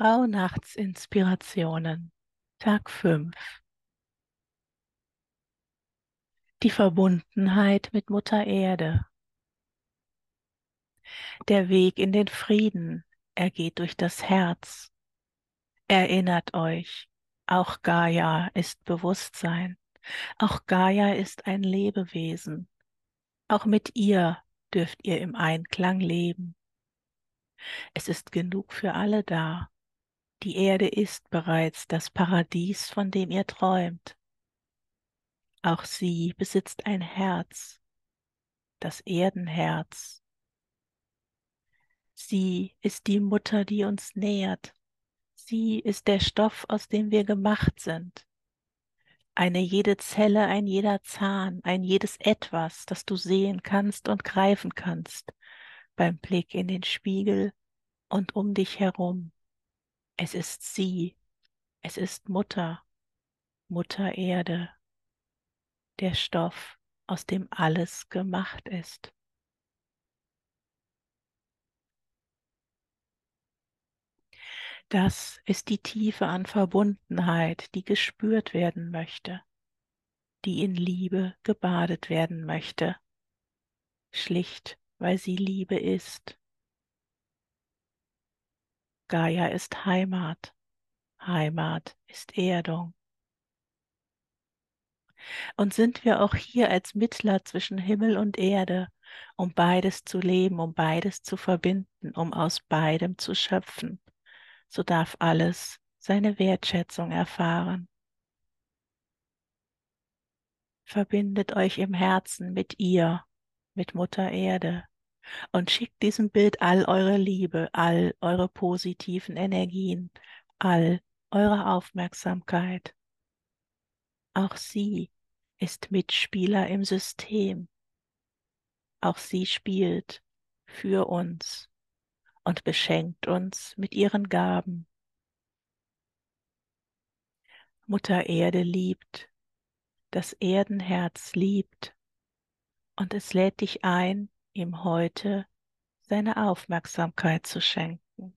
Rauhnachtsinspirationen, Tag 5. Die Verbundenheit mit Mutter Erde. Der Weg in den Frieden, er geht durch das Herz. Erinnert euch, auch Gaia ist Bewusstsein, auch Gaia ist ein Lebewesen. Auch mit ihr dürft ihr im Einklang leben. Es ist genug für alle da. Die Erde ist bereits das Paradies, von dem ihr träumt. Auch sie besitzt ein Herz, das Erdenherz. Sie ist die Mutter, die uns nährt. Sie ist der Stoff, aus dem wir gemacht sind. Eine jede Zelle, ein jeder Zahn, ein jedes Etwas, das du sehen kannst und greifen kannst beim Blick in den Spiegel und um dich herum. Es ist sie, es ist Mutter, Mutter Erde, der Stoff, aus dem alles gemacht ist. Das ist die Tiefe an Verbundenheit, die gespürt werden möchte, die in Liebe gebadet werden möchte, schlicht weil sie Liebe ist. Gaia ist Heimat. Heimat ist Erdung. Und sind wir auch hier als Mittler zwischen Himmel und Erde, um beides zu leben, um beides zu verbinden, um aus beidem zu schöpfen, so darf alles seine Wertschätzung erfahren. Verbindet euch im Herzen mit ihr, mit Mutter Erde, und schickt diesem Bild all eure Liebe, all eure positiven Energien, all eure Aufmerksamkeit. Auch sie ist Mitspieler im System. Auch sie spielt für uns und beschenkt uns mit ihren Gaben. Mutter Erde liebt, das Erdenherz liebt und es lädt dich ein, ihm heute seine Aufmerksamkeit zu schenken.